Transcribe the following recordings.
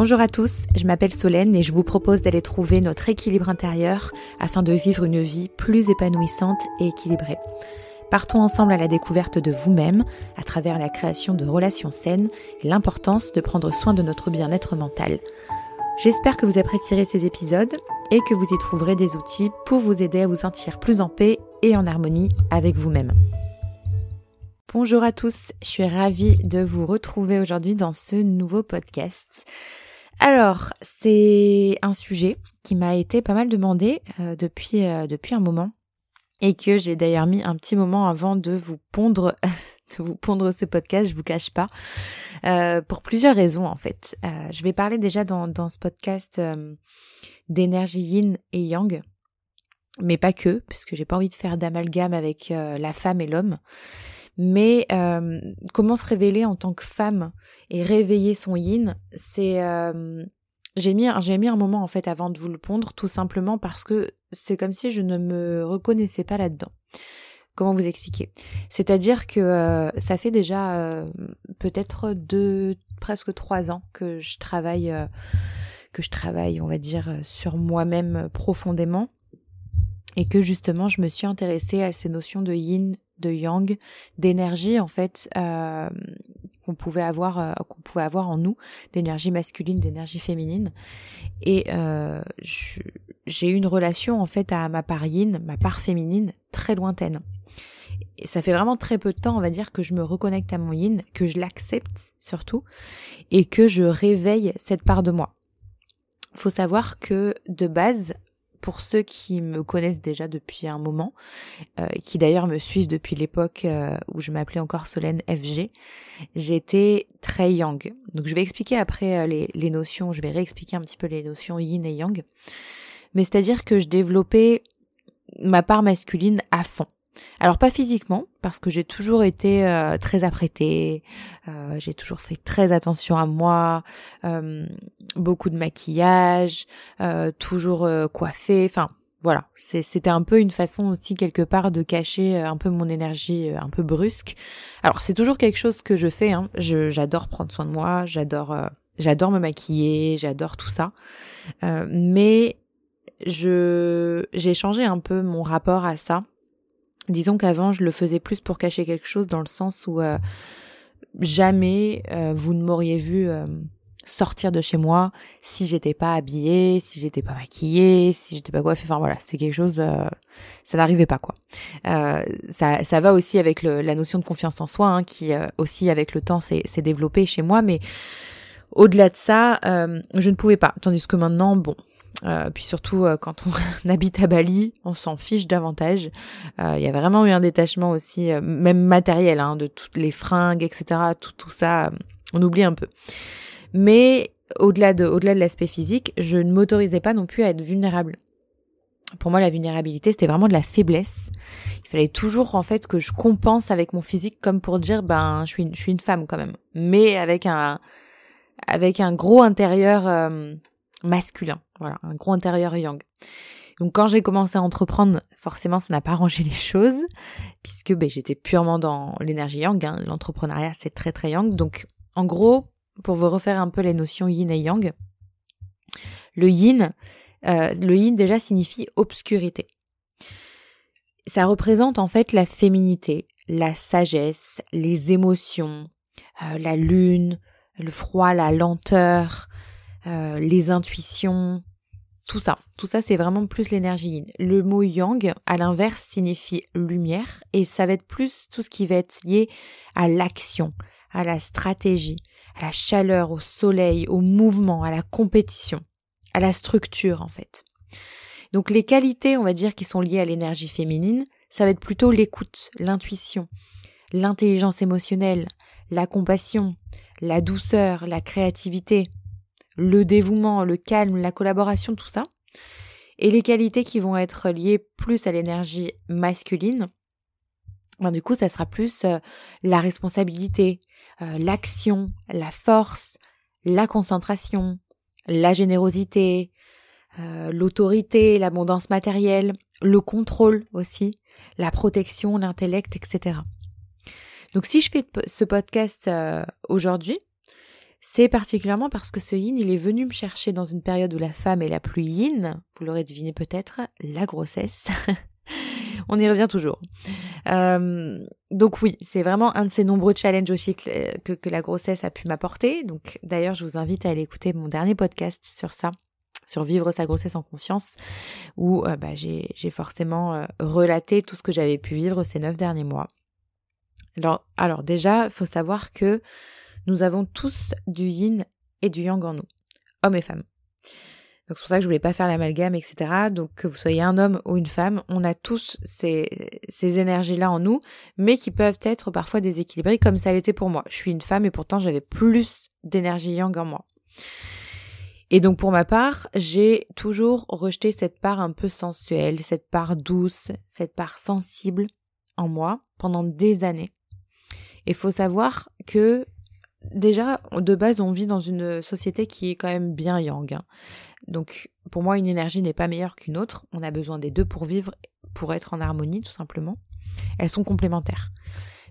Bonjour à tous, je m'appelle Solène et je vous propose d'aller trouver notre équilibre intérieur afin de vivre une vie plus épanouissante et équilibrée. Partons ensemble à la découverte de vous-même à travers la création de relations saines et l'importance de prendre soin de notre bien-être mental. J'espère que vous apprécierez ces épisodes et que vous y trouverez des outils pour vous aider à vous sentir plus en paix et en harmonie avec vous-même. Bonjour à tous, je suis ravie de vous retrouver aujourd'hui dans ce nouveau podcast. Alors, c'est un sujet qui m'a été pas mal demandé euh, depuis, euh, depuis un moment et que j'ai d'ailleurs mis un petit moment avant de vous pondre de vous pondre ce podcast, je vous cache pas, euh, pour plusieurs raisons en fait. je vais parler déjà dans, dans ce podcast d'énergie yin et yang, mais pas que, puisque j'ai pas envie de faire d'amalgame avec la femme et l'homme. Mais euh, comment se révéler en tant que femme et réveiller son yin, c'est euh, j'ai mis j'ai mis un moment en fait avant de vous le pondre, tout simplement parce que c'est comme si je ne me reconnaissais pas là-dedans. Comment vous expliquer? C'est-à-dire que euh, ça fait déjà peut-être deux, presque trois ans que je travaille, que je travaille, on va dire, sur moi-même profondément, et que justement je me suis intéressée à ces notions de yin de yang, d'énergie en fait euh, qu'on pouvait avoir euh, qu'on pouvait avoir en nous, d'énergie masculine, d'énergie féminine. Et euh, j'ai eu une relation en fait à ma part yin, ma part féminine très lointaine. Et ça fait vraiment très peu de temps, on va dire, que je me reconnecte à mon yin, que je l'accepte surtout, et que je réveille cette part de moi. Faut savoir que de base, pour ceux qui me connaissent déjà depuis un moment, euh, qui d'ailleurs me suivent depuis l'époque euh, où je m'appelais encore Solène FG, j'étais très yang. Donc je vais expliquer après euh, les, les, notions, je vais réexpliquer un petit peu les notions yin et yang. Mais c'est-à-dire que je développais ma part masculine à fond. Alors pas physiquement, parce que j'ai toujours été euh, très apprêtée, euh, j'ai toujours fait très attention à moi, euh, beaucoup de maquillage, toujours coiffée, enfin voilà, c'était un peu une façon aussi quelque part de cacher un peu mon énergie un peu brusque. Alors c'est toujours quelque chose que je fais, hein. j'adore prendre soin de moi, j'adore j'adore me maquiller, j'adore tout ça, mais je j'ai changé un peu mon rapport à ça Disons qu'avant, je le faisais plus pour cacher quelque chose dans le sens où euh, jamais euh, vous ne m'auriez vu euh, sortir de chez moi si j'étais pas habillée, si j'étais pas maquillée, si j'étais pas coiffée. Enfin voilà, c'est quelque chose, ça n'arrivait pas quoi. ça, ça va aussi avec la notion de confiance en soi, hein, qui aussi avec le temps s'est développée chez moi, mais au-delà de ça, je ne pouvais pas. Tandis que maintenant, bon, euh, puis surtout euh, quand on habite à Bali, on s'en fiche davantage. Euh, il y a vraiment eu un détachement aussi, même matériel, hein, de toutes les fringues, etc. Tout, tout ça, on oublie un peu. Mais au-delà de, au-delà de l'aspect physique, je ne m'autorisais pas non plus à être vulnérable. Pour moi, la vulnérabilité, c'était vraiment de la faiblesse. Il fallait toujours, en fait, que je compense avec mon physique, comme pour dire, ben, je suis, je suis une femme quand même, mais avec un, avec un gros intérieur masculin. Voilà, un gros intérieur yang. Donc quand j'ai commencé à entreprendre, forcément ça n'a pas arrangé les choses, puisque ben, j'étais purement dans l'énergie yang. Hein. L'entrepreneuriat c'est très très yang. Donc en gros, pour vous refaire un peu les notions yin et yang, le yin, euh, le yin déjà signifie obscurité. Ça représente en fait la féminité, la sagesse, les émotions, euh, la lune, le froid, la lenteur, euh, les intuitions, tout ça. Tout ça, c'est vraiment plus l'énergie yin. Le mot yang, à l'inverse, signifie lumière et ça va être plus tout ce qui va être lié à l'action, à la stratégie, à la chaleur, au soleil, au mouvement, à la compétition, à la structure en fait. Donc les qualités, on va dire, qui sont liées à l'énergie féminine, ça va être plutôt l'écoute, l'intuition, l'intelligence émotionnelle, la compassion, la douceur, la créativité, le dévouement, le calme, la collaboration, tout ça. Et les qualités qui vont être liées plus à l'énergie masculine, ben du coup, ça sera plus euh, la responsabilité, euh, l'action, la force, la concentration, la générosité, euh, l'autorité, l'abondance matérielle, le contrôle aussi, la protection, l'intellect, etc. Donc si je fais ce podcast aujourd'hui, c'est particulièrement parce que ce yin, il est venu me chercher dans une période où la femme est la plus yin, vous l'aurez deviné peut-être, la grossesse. On y revient toujours. Euh, donc oui, c'est vraiment un de ces nombreux challenges aussi que, que, la grossesse a pu m'apporter. Donc d'ailleurs, je vous invite à aller écouter mon dernier podcast sur ça, sur vivre sa grossesse en conscience, où euh, bah, j'ai forcément euh, relaté tout ce que j'avais pu vivre ces neuf derniers mois. Alors, alors déjà, faut savoir que nous avons tous du yin et du yang en nous, hommes et femmes. Donc c'est pour ça que je voulais pas faire l'amalgame, etc. Donc que vous soyez un homme ou une femme, on a tous ces, énergies-là en nous, mais qui peuvent être parfois déséquilibrées, comme ça l'était pour moi. Je suis une femme et pourtant j'avais plus d'énergie yang en moi. Et donc pour ma part, j'ai toujours rejeté cette part un peu sensuelle, cette part douce, cette part sensible en moi pendant des années. Il faut savoir que déjà, de base, on vit dans une société qui est quand même bien yang. Hein. Donc, pour moi, une énergie n'est pas meilleure qu'une autre. On a besoin des deux pour vivre, pour être en harmonie, tout simplement. Elles sont complémentaires.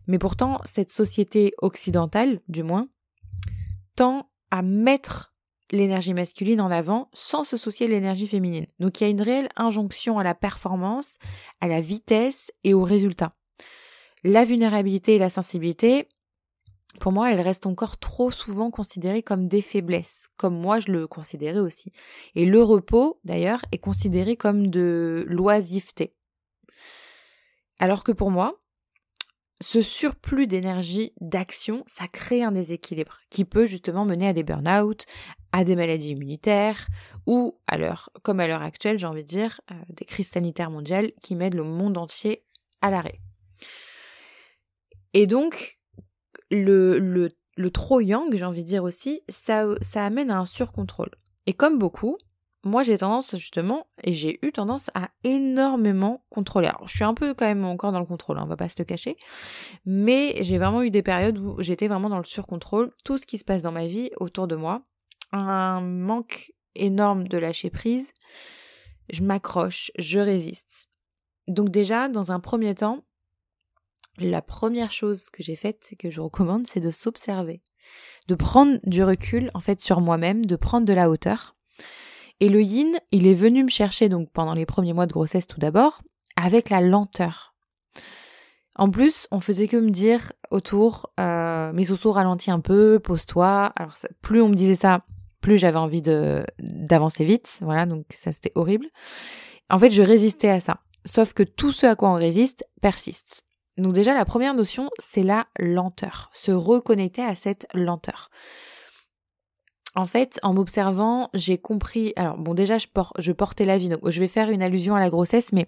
Mais pourtant, cette société occidentale, du moins, tend à mettre l'énergie masculine en avant sans se soucier de l'énergie féminine. Donc il y a une réelle injonction à la performance, à la vitesse et au résultat. La vulnérabilité et la sensibilité, pour moi, elles restent encore trop souvent considérées comme des faiblesses, comme moi je le considérais aussi. Et le repos, d'ailleurs, est considéré comme de l'oisiveté. Alors que pour moi, ce surplus d'énergie, d'action, ça crée un déséquilibre qui peut justement mener à des burn-out, à des maladies immunitaires ou à comme à l'heure actuelle, j'ai envie de dire, euh, des crises sanitaires mondiales qui mettent le monde entier à l'arrêt. Et donc, le, trop yang, j'ai envie de dire aussi, ça, ça amène à un surcontrôle. Et comme beaucoup, moi j'ai tendance justement, et j'ai eu tendance à énormément contrôler. Alors je suis un peu quand même encore dans le contrôle, hein, on va pas se le cacher, mais j'ai vraiment eu des périodes où j'étais vraiment dans le surcontrôle. Tout ce qui se passe dans ma vie autour de moi, un manque énorme de lâcher prise, je m'accroche, je résiste. Donc déjà, dans un premier temps, la première chose que j'ai faite, que je recommande, c'est de s'observer, de prendre du recul en fait sur moi-même, de prendre de la hauteur. Et le yin, il est venu me chercher donc pendant les premiers mois de grossesse tout d'abord, avec la lenteur. En plus, on faisait que me dire autour, euh, mes sourcils ralentis un peu, pose-toi. Alors plus on me disait ça, plus j'avais envie de d'avancer vite. Voilà, donc ça c'était horrible. En fait, je résistais à ça. Sauf que tout ce à quoi on résiste persiste. Donc déjà, la première notion, c'est la lenteur, se reconnecter à cette lenteur. En fait, en m'observant, j'ai compris. Alors bon, déjà, je, portais la vie, donc je vais faire une allusion à la grossesse, mais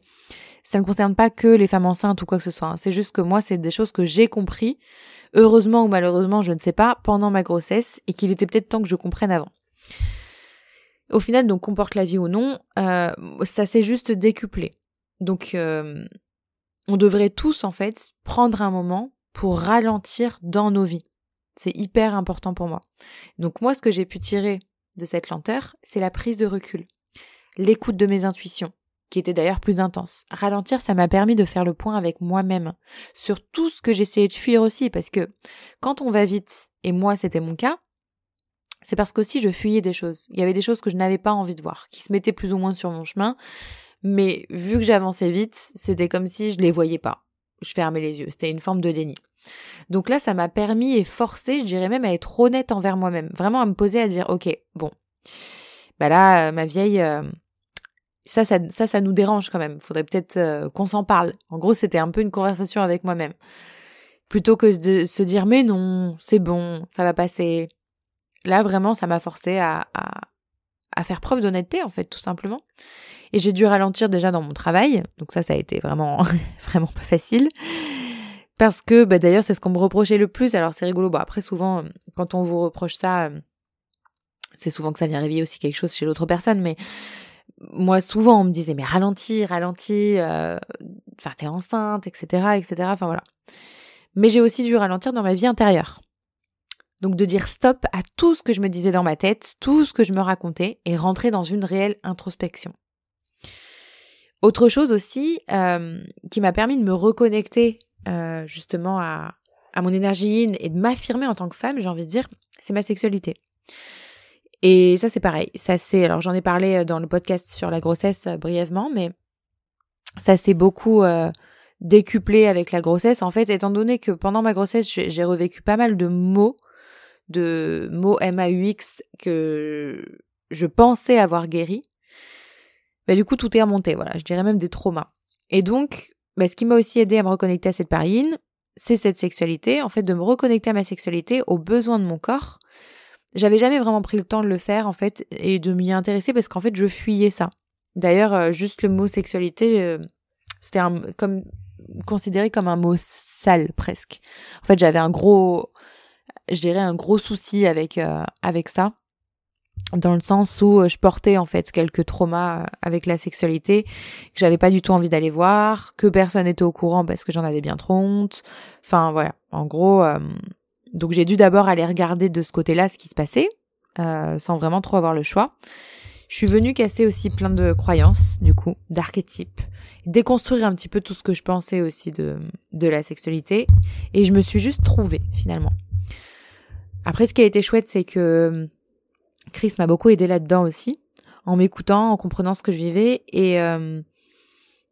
ça ne concerne pas que les femmes enceintes ou quoi que ce soit. Hein. C'est juste que moi, c'est des choses que j'ai compris, heureusement ou malheureusement, je ne sais pas, pendant ma grossesse, et qu'il était peut-être temps que je comprenne avant. Au final, donc, qu'on porte la vie ou non, euh, ça s'est juste décuplé. Donc, euh, on devrait tous en fait prendre un moment pour ralentir dans nos vies. C'est hyper important pour moi. Donc moi, ce que j'ai pu tirer de cette lenteur, c'est la prise de recul, l'écoute de mes intuitions, qui était d'ailleurs plus intense. Ralentir, ça m'a permis de faire le point avec moi-même sur tout ce que j'essayais de fuir aussi, parce que quand on va vite, et moi c'était mon cas, c'est parce qu'aussi je fuyais des choses. Il y avait des choses que je n'avais pas envie de voir, qui se mettaient plus ou moins sur mon chemin, mais vu que j'avançais vite, c'était comme si je les voyais pas. Je fermais les yeux. C'était une forme de déni. Donc là, ça m'a permis et forcé, je dirais même, à être honnête envers moi-même. Vraiment à me poser à dire, ok, bon, bah là, euh, ma vieille, euh, ça, ça, ça, ça nous dérange quand même. Faudrait peut-être euh, qu'on s'en parle. En gros, c'était un peu une conversation avec moi-même. Plutôt que de se dire, mais non, c'est bon, ça va passer. Là, vraiment, ça m'a forcé à, à, à faire preuve d'honnêteté, en fait, tout simplement. Et j'ai dû ralentir déjà dans mon travail. Donc ça, ça a été vraiment, vraiment pas facile. Parce que, bah, d'ailleurs, c'est ce qu'on me reprochait le plus. Alors c'est rigolo. Bon, après, souvent, quand on vous reproche ça, c'est souvent que ça vient réveiller aussi quelque chose chez l'autre personne. Mais moi, souvent, on me disait, mais ralentis, ralentis, euh, enfin, t'es enceinte, etc., etc. Enfin, voilà. Mais j'ai aussi dû ralentir dans ma vie intérieure. Donc de dire stop à tout ce que je me disais dans ma tête, tout ce que je me racontais, et rentrer dans une réelle introspection. Autre chose aussi euh, qui m'a permis de me reconnecter euh, justement à, à mon énergie in et de m'affirmer en tant que femme, j'ai envie de dire, c'est ma sexualité. Et ça, c'est pareil. Ça, c'est, alors j'en ai parlé euh, dans le podcast sur la grossesse brièvement, mais ça s'est beaucoup décuplé avec la grossesse. En fait, étant donné que pendant ma grossesse, j'ai revécu pas mal de mots, de mots MAUX que je pensais avoir guéri. Bah, du coup, tout est remonté, voilà. Je dirais même des traumas. Et donc, bah, ce qui m'a aussi aidé à me reconnecter à cette parine, c'est cette sexualité, en fait, de me reconnecter à ma sexualité, aux besoins de mon corps. J'avais jamais vraiment pris le temps de le faire, en fait, et de m'y intéresser parce qu'en fait, je fuyais ça. D'ailleurs, euh, juste le mot sexualité, euh, c'était comme considéré comme un mot sale presque. En fait, j'avais un gros, je dirais un gros souci avec euh, avec ça, dans le sens où je portais en fait quelques traumas avec la sexualité que j'avais pas du tout envie d'aller voir, que personne n'était au courant parce que j'en avais bien trop honte. Enfin voilà, en gros. donc j'ai dû d'abord aller regarder de ce côté-là ce qui se passait, sans vraiment trop avoir le choix. Je suis venue casser aussi plein de croyances, du coup, d'archétypes, déconstruire un petit peu tout ce que je pensais aussi de, de la sexualité, et je me suis juste trouvée, finalement. Après, ce qui a été chouette, c'est que hum, Chris m'a beaucoup aidé là-dedans aussi, en m'écoutant, en comprenant ce que je vivais, et hum,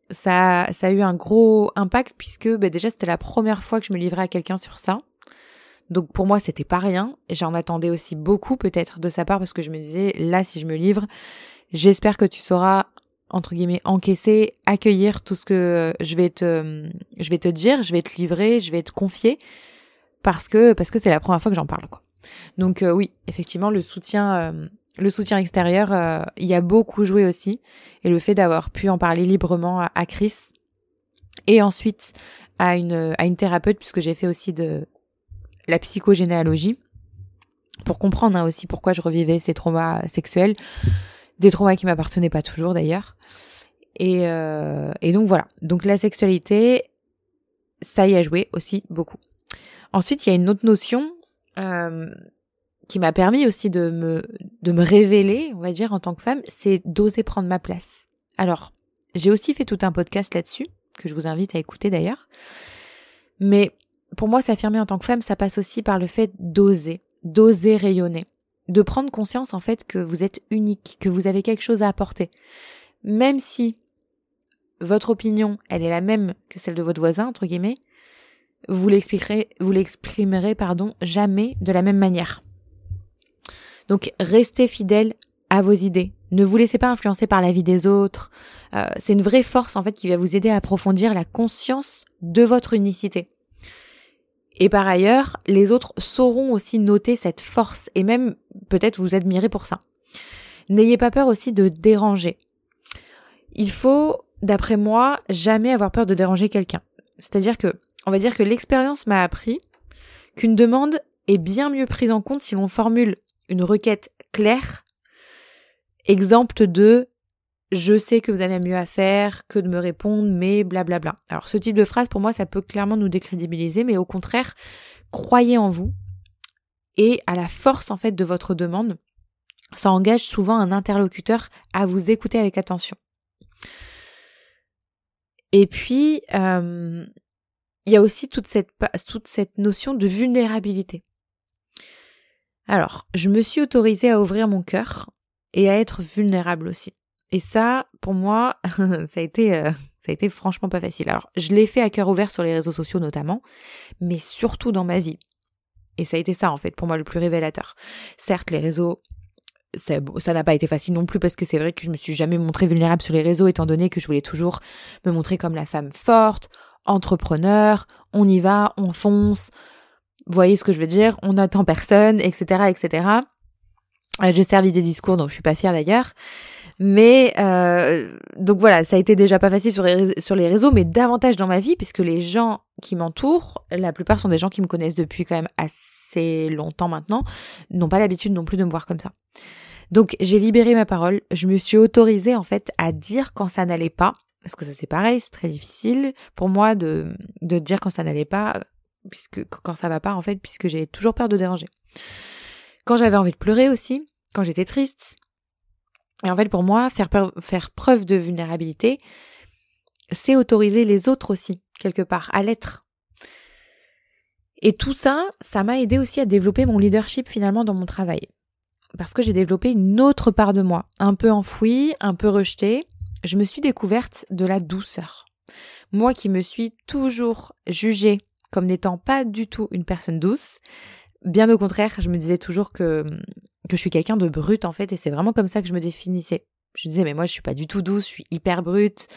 ça, ça a eu un gros impact, puisque bah, déjà, c'était la première fois que je me livrais à quelqu'un sur ça. Donc pour moi, c'était pas rien. J'en attendais aussi beaucoup peut-être de sa part parce que je me disais, là, si je me livre, j'espère que tu sauras entre guillemets encaisser, accueillir tout ce que je vais te, je vais te dire, je vais te livrer, je vais te confier parce que parce que c'est la première fois que j'en parle quoi. Donc euh, oui, effectivement, le soutien, euh, le soutien extérieur, euh, il y a beaucoup joué aussi et le fait d'avoir pu en parler librement à, Chris et ensuite à une à une thérapeute puisque j'ai fait aussi de la psychogénéalogie pour comprendre hein, aussi pourquoi je revivais ces traumas sexuels, des traumas qui m'appartenaient pas toujours d'ailleurs. Et, euh, et donc voilà. Donc la sexualité, ça y a joué aussi beaucoup. Ensuite, il y a une autre notion euh, qui m'a permis aussi de me de me révéler, on va dire, en tant que femme, c'est d'oser prendre ma place. Alors, j'ai aussi fait tout un podcast là-dessus que je vous invite à écouter d'ailleurs. Mais pour moi, s'affirmer en tant que femme, ça passe aussi par le fait d'oser, d'oser rayonner, de prendre conscience en fait que vous êtes unique, que vous avez quelque chose à apporter. Même si votre opinion, elle est la même que celle de votre voisin, entre guillemets, vous l'expliquerez, vous l'exprimerez, pardon, jamais de la même manière. Donc, restez fidèle à vos idées. Ne vous laissez pas influencer par la vie des autres. Euh, c'est une vraie force, en fait, qui va vous aider à approfondir la conscience de votre unicité. Et par ailleurs, les autres sauront aussi noter cette force et même peut-être vous admirer pour ça. N'ayez pas peur aussi de déranger. Il faut, d'après moi, jamais avoir peur de déranger quelqu'un. C'est-à-dire que, on va dire que l'expérience m'a appris qu'une demande est bien mieux prise en compte si l'on formule une requête claire, exempte de je sais que vous avez mieux à faire que de me répondre, mais blablabla. Alors ce type de phrase, pour moi, ça peut clairement nous décrédibiliser, mais au contraire, croyez en vous et à la force en fait de votre demande. Ça engage souvent un interlocuteur à vous écouter avec attention. Et puis, euh, il y a aussi toute cette, toute cette notion de vulnérabilité. Alors, je me suis autorisée à ouvrir mon cœur et à être vulnérable aussi. Et ça, pour moi, ça a été, euh, ça a été franchement pas facile. Alors, je l'ai fait à cœur ouvert sur les réseaux sociaux notamment, mais surtout dans ma vie. Et ça a été ça, en fait, pour moi, le plus révélateur. Certes, les réseaux, ça n'a pas été facile non plus parce que c'est vrai que je me suis jamais montrée vulnérable sur les réseaux étant donné que je voulais toujours me montrer comme la femme forte, entrepreneur, on y va, on fonce. Voyez ce que je veux dire On n'attend personne, etc., etc. Euh, j'ai servi des discours dont je suis pas fière d'ailleurs. Mais euh, donc voilà, ça a été déjà pas facile sur sur les réseaux, mais davantage dans ma vie, puisque les gens qui m'entourent, la plupart sont des gens qui me connaissent depuis quand même assez longtemps maintenant, n'ont pas l'habitude non plus de me voir comme ça. Donc j'ai libéré ma parole, je me suis autorisée en fait à dire quand ça n'allait pas, parce que ça c'est pareil, c'est très difficile pour moi de, dire quand ça n'allait pas, puisque quand ça va pas en fait, puisque j'ai toujours peur de déranger. Quand j'avais envie de pleurer aussi, quand j'étais triste, et en fait, pour moi, faire, faire preuve de vulnérabilité, c'est autoriser les autres aussi, quelque part, à l'être. Et tout ça, ça m'a aidé aussi à développer mon leadership finalement dans mon travail. Parce que j'ai développé une autre part de moi, un peu enfouie, un peu rejetée. Je me suis découverte de la douceur. Moi qui me suis toujours jugée comme n'étant pas du tout une personne douce, bien au contraire, je me disais toujours que, je suis quelqu'un de brut en fait, et c'est vraiment comme ça que je me définissais. Je disais, mais moi je suis pas du tout douce, je suis hyper brute.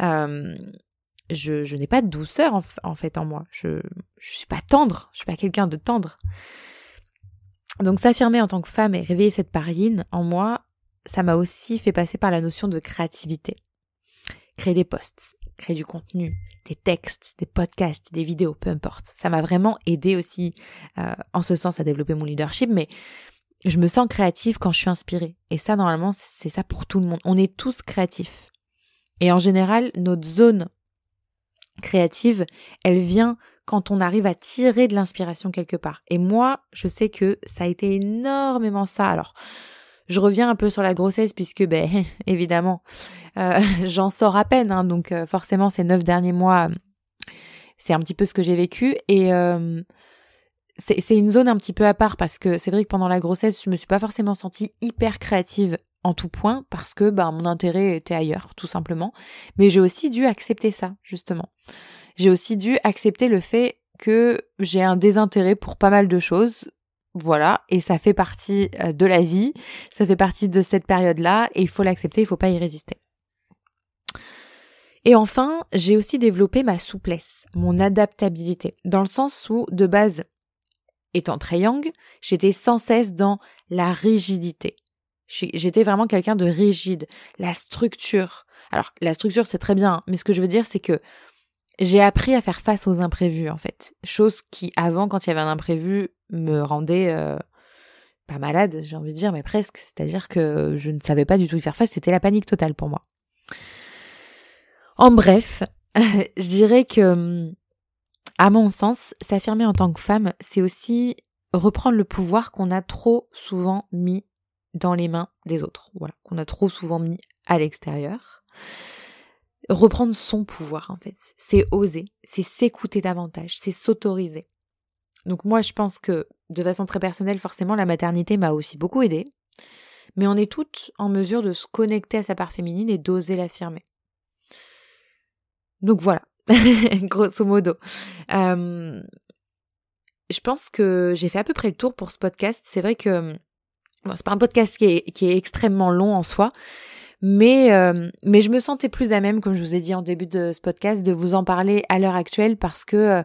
Euh, je, je n'ai pas de douceur en, fait en moi. Je ne suis pas tendre, je suis pas quelqu'un de tendre. Donc s'affirmer en tant que femme et réveiller cette parine en moi, ça m'a aussi fait passer par la notion de créativité. Créer des posts, créer du contenu, des textes, des podcasts, des vidéos, peu importe. Ça m'a vraiment aidé aussi euh, en ce sens à développer mon leadership, mais je me sens créative quand je suis inspirée. Et ça, normalement, c'est ça pour tout le monde. On est tous créatifs. Et en général, notre zone créative, elle vient quand on arrive à tirer de l'inspiration quelque part. Et moi, je sais que ça a été énormément ça. Alors, je reviens un peu sur la grossesse puisque, ben, évidemment, euh, j'en sors à peine. Hein, donc, euh, forcément, ces neuf derniers mois, c'est un petit peu ce que j'ai vécu. Et euh, c'est une zone un petit peu à part parce que c'est vrai que pendant la grossesse, je me suis pas forcément sentie hyper créative en tout point parce que ben, mon intérêt était ailleurs, tout simplement. Mais j'ai aussi dû accepter ça, justement. J'ai aussi dû accepter le fait que j'ai un désintérêt pour pas mal de choses. Voilà, et ça fait partie euh, de la vie, ça fait partie de cette période-là, et il faut l'accepter, il faut pas y résister. Et enfin, j'ai aussi développé ma souplesse, mon adaptabilité, dans le sens où, de base, étant très young, j'étais sans cesse dans la rigidité. J'étais vraiment quelqu'un de rigide. La structure. Alors, la structure, c'est très bien, mais ce que je veux dire, c'est que j'ai appris à faire face aux imprévus, en fait. Chose qui, avant, quand il y avait un imprévu, me rendait euh, pas malade, j'ai envie de dire, mais presque. C'est-à-dire que je ne savais pas du tout y faire face. C'était la panique totale pour moi. En bref, je dirais que, à mon sens, s'affirmer en tant que femme, c'est aussi reprendre le pouvoir qu'on a trop souvent mis dans les mains des autres, voilà, qu'on a trop souvent mis à l'extérieur. Reprendre son pouvoir, en fait, c'est oser, c'est s'écouter davantage, c'est s'autoriser. Donc moi, je pense que, de façon très personnelle, forcément, la maternité m'a aussi beaucoup aidée, mais on est toutes en mesure de se connecter à sa part féminine et d'oser l'affirmer. Donc voilà, grosso modo. Je pense que j'ai fait à peu près le tour pour ce podcast. C'est vrai que Bon, c'est pas un podcast qui est extrêmement long en soi, mais, euh, mais je me sentais plus à même, comme je vous ai dit en début de ce podcast, de vous en parler à l'heure actuelle parce que euh,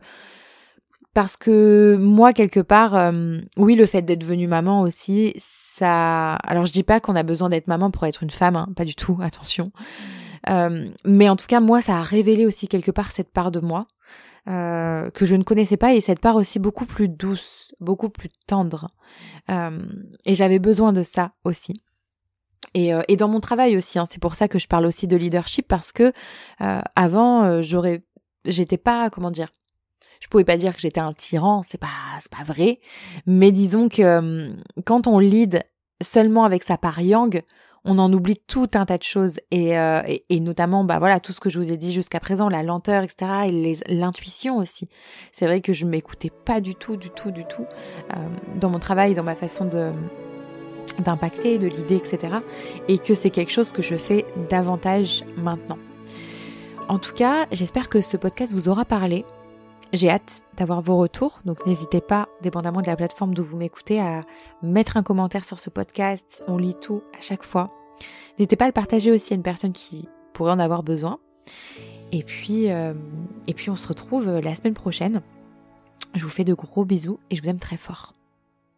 parce que moi quelque part, euh, oui, le fait d'être devenue maman aussi, ça. Alors je dis pas qu'on a besoin d'être maman pour être une femme, hein, pas du tout, attention. mais en tout cas, moi, ça a révélé aussi quelque part cette part de moi euh, que je ne connaissais pas et cette part aussi beaucoup plus douce, beaucoup plus tendre. Euh, et j'avais besoin de ça aussi. Et, euh, et dans mon travail aussi, hein, c'est pour ça que je parle aussi de leadership parce que avant j'aurais, j'étais pas, comment dire, je pouvais pas dire que j'étais un tyran, c'est pas, c'est pas vrai, mais disons que quand on lead seulement avec sa part yang, on en oublie tout un tas de choses. Euh, et, et, notamment bah voilà tout ce que je vous ai dit jusqu'à présent la lenteur etc et l'intuition aussi. C'est vrai que je m'écoutais pas du tout du tout du tout euh, dans mon travail dans ma façon de d'impacter de l'idée etc et que c'est quelque chose que je fais davantage maintenant en tout cas j'espère que ce podcast vous aura parlé j'ai hâte d'avoir vos retours, donc n'hésitez pas, dépendamment de la plateforme d'où vous m'écoutez, à mettre un commentaire sur ce podcast. On lit tout à chaque fois. N'hésitez pas à le partager aussi à une personne qui pourrait en avoir besoin. Et puis, euh, et puis on se retrouve la semaine prochaine. Je vous fais de gros bisous et je vous aime très fort.